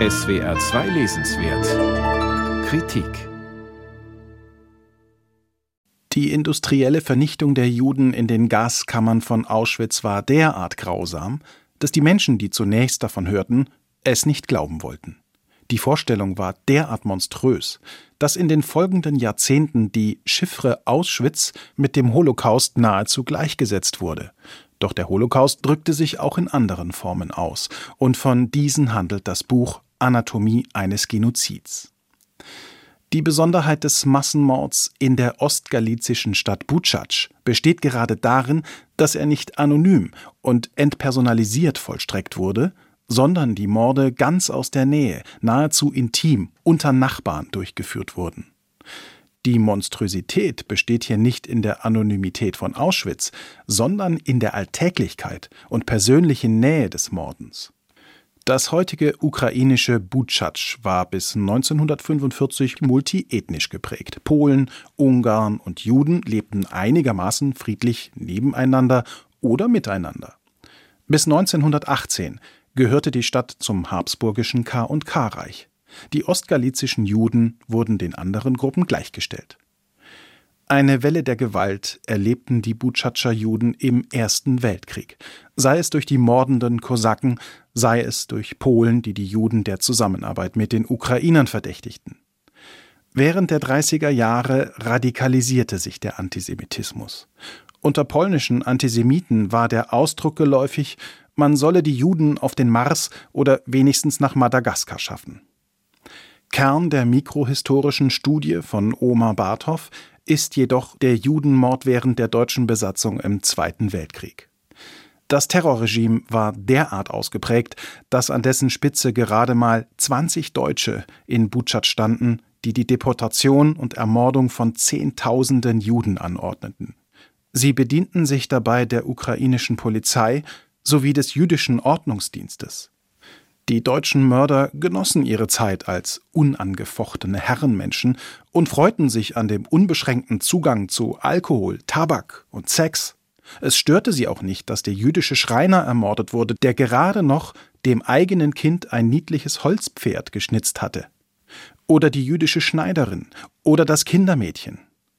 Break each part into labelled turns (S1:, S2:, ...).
S1: SWR 2 Lesenswert Kritik
S2: Die industrielle Vernichtung der Juden in den Gaskammern von Auschwitz war derart grausam, dass die Menschen, die zunächst davon hörten, es nicht glauben wollten. Die Vorstellung war derart monströs, dass in den folgenden Jahrzehnten die Chiffre Auschwitz mit dem Holocaust nahezu gleichgesetzt wurde. Doch der Holocaust drückte sich auch in anderen Formen aus, und von diesen handelt das Buch Anatomie eines Genozids. Die Besonderheit des Massenmords in der ostgalizischen Stadt Butschac besteht gerade darin, dass er nicht anonym und entpersonalisiert vollstreckt wurde, sondern die Morde ganz aus der Nähe, nahezu intim, unter Nachbarn durchgeführt wurden. Die Monstrosität besteht hier nicht in der Anonymität von Auschwitz, sondern in der Alltäglichkeit und persönlichen Nähe des Mordens. Das heutige ukrainische Butschatsch war bis 1945 multiethnisch geprägt. Polen, Ungarn und Juden lebten einigermaßen friedlich nebeneinander oder miteinander. Bis 1918 gehörte die Stadt zum habsburgischen K&K-Reich. Die ostgalizischen Juden wurden den anderen Gruppen gleichgestellt. Eine Welle der Gewalt erlebten die Butschatscher Juden im Ersten Weltkrieg, sei es durch die mordenden Kosaken, sei es durch Polen, die die Juden der Zusammenarbeit mit den Ukrainern verdächtigten. Während der 30er Jahre radikalisierte sich der Antisemitismus. Unter polnischen Antisemiten war der Ausdruck geläufig, man solle die Juden auf den Mars oder wenigstens nach Madagaskar schaffen. Kern der mikrohistorischen Studie von Omar Barthoff ist jedoch der Judenmord während der deutschen Besatzung im Zweiten Weltkrieg. Das Terrorregime war derart ausgeprägt, dass an dessen Spitze gerade mal 20 Deutsche in Butschat standen, die die Deportation und Ermordung von Zehntausenden Juden anordneten. Sie bedienten sich dabei der ukrainischen Polizei sowie des jüdischen Ordnungsdienstes. Die deutschen Mörder genossen ihre Zeit als unangefochtene Herrenmenschen und freuten sich an dem unbeschränkten Zugang zu Alkohol, Tabak und Sex. Es störte sie auch nicht, dass der jüdische Schreiner ermordet wurde, der gerade noch dem eigenen Kind ein niedliches Holzpferd geschnitzt hatte. Oder die jüdische Schneiderin oder das Kindermädchen.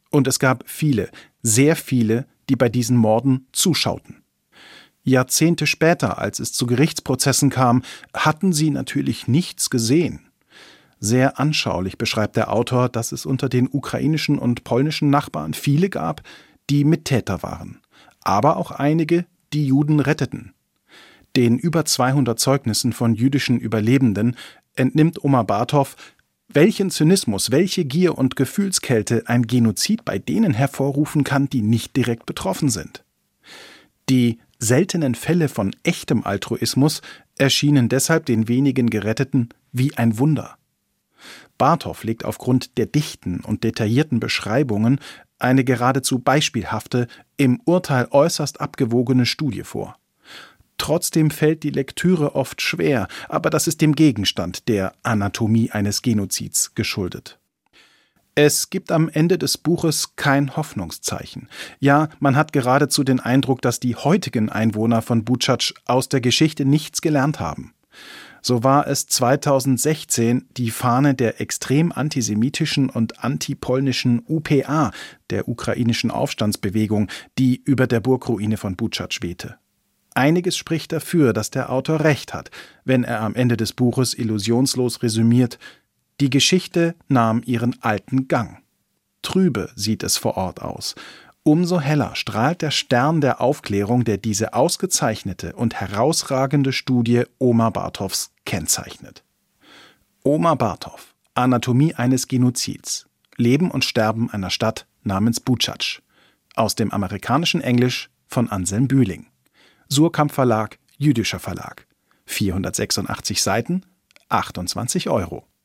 S2: Und es gab viele, sehr viele, die bei diesen Morden zuschauten. Jahrzehnte später, als es zu Gerichtsprozessen kam, hatten sie natürlich nichts gesehen. Sehr anschaulich beschreibt der Autor, dass es unter den ukrainischen und polnischen Nachbarn viele gab, die Mittäter waren, aber auch einige, die Juden retteten. Den über 200 Zeugnissen von jüdischen Überlebenden entnimmt Omar Barthoff, welchen Zynismus, welche Gier und Gefühlskälte ein Genozid bei denen hervorrufen kann, die nicht direkt betroffen sind. Die seltenen Fälle von echtem Altruismus erschienen deshalb den wenigen Geretteten wie ein Wunder. Barthoff legt aufgrund der dichten und detaillierten Beschreibungen eine geradezu beispielhafte, im Urteil äußerst abgewogene Studie vor. Trotzdem fällt die Lektüre oft schwer, aber das ist dem Gegenstand der Anatomie eines Genozids geschuldet. Es gibt am Ende des Buches kein Hoffnungszeichen. Ja, man hat geradezu den Eindruck, dass die heutigen Einwohner von Butschac aus der Geschichte nichts gelernt haben. So war es 2016 die Fahne der extrem antisemitischen und antipolnischen UPA, der ukrainischen Aufstandsbewegung, die über der Burgruine von Butschac wehte. Einiges spricht dafür, dass der Autor recht hat, wenn er am Ende des Buches illusionslos resümiert, die Geschichte nahm ihren alten Gang. Trübe sieht es vor Ort aus. Umso heller strahlt der Stern der Aufklärung, der diese ausgezeichnete und herausragende Studie Omar Barthoffs kennzeichnet. Omar Barthoff, Anatomie eines Genozids, Leben und Sterben einer Stadt namens Butschatsch, aus dem amerikanischen Englisch von Anselm Bühling. Surkamp Verlag, jüdischer Verlag. 486 Seiten, 28 Euro.